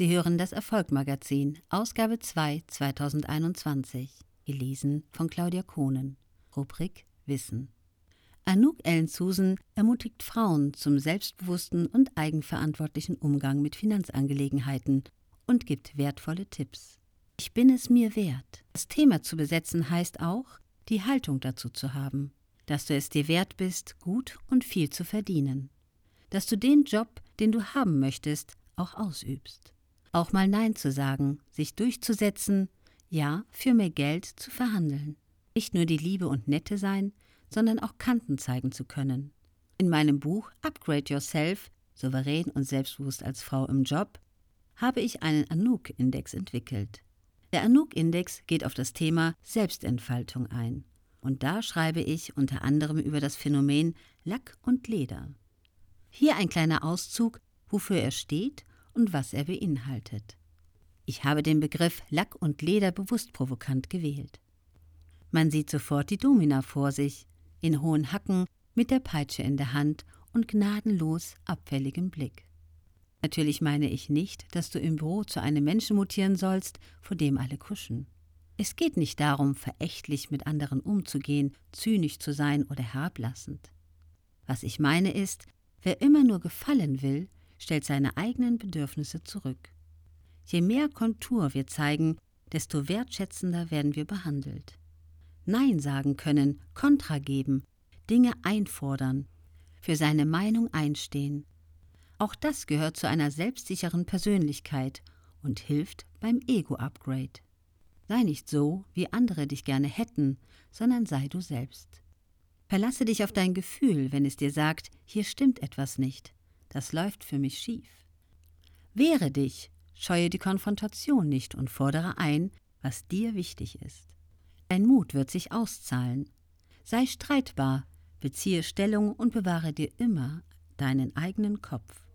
Sie hören das Erfolgmagazin, Ausgabe 2 2021, gelesen von Claudia Kohnen, Rubrik Wissen. Anouk Ellen Susan ermutigt Frauen zum selbstbewussten und eigenverantwortlichen Umgang mit Finanzangelegenheiten und gibt wertvolle Tipps. Ich bin es mir wert. Das Thema zu besetzen heißt auch, die Haltung dazu zu haben, dass du es dir wert bist, gut und viel zu verdienen, dass du den Job, den du haben möchtest, auch ausübst. Auch mal Nein zu sagen, sich durchzusetzen, ja, für mehr Geld zu verhandeln. Nicht nur die Liebe und Nette sein, sondern auch Kanten zeigen zu können. In meinem Buch Upgrade Yourself, souverän und selbstbewusst als Frau im Job, habe ich einen Anouk-Index entwickelt. Der Anouk-Index geht auf das Thema Selbstentfaltung ein. Und da schreibe ich unter anderem über das Phänomen Lack und Leder. Hier ein kleiner Auszug, wofür er steht und was er beinhaltet. Ich habe den Begriff Lack und Leder bewusst provokant gewählt. Man sieht sofort die Domina vor sich, in hohen Hacken, mit der Peitsche in der Hand und gnadenlos abfälligem Blick. Natürlich meine ich nicht, dass du im Büro zu einem Menschen mutieren sollst, vor dem alle kuschen. Es geht nicht darum, verächtlich mit anderen umzugehen, zynisch zu sein oder herablassend. Was ich meine ist, wer immer nur gefallen will, stellt seine eigenen Bedürfnisse zurück. Je mehr Kontur wir zeigen, desto wertschätzender werden wir behandelt. Nein sagen können, Kontra geben, Dinge einfordern, für seine Meinung einstehen. Auch das gehört zu einer selbstsicheren Persönlichkeit und hilft beim Ego-Upgrade. Sei nicht so, wie andere dich gerne hätten, sondern sei du selbst. Verlasse dich auf dein Gefühl, wenn es dir sagt, hier stimmt etwas nicht das läuft für mich schief. Wehre dich, scheue die Konfrontation nicht und fordere ein, was dir wichtig ist. Dein Mut wird sich auszahlen. Sei streitbar, beziehe Stellung und bewahre dir immer deinen eigenen Kopf.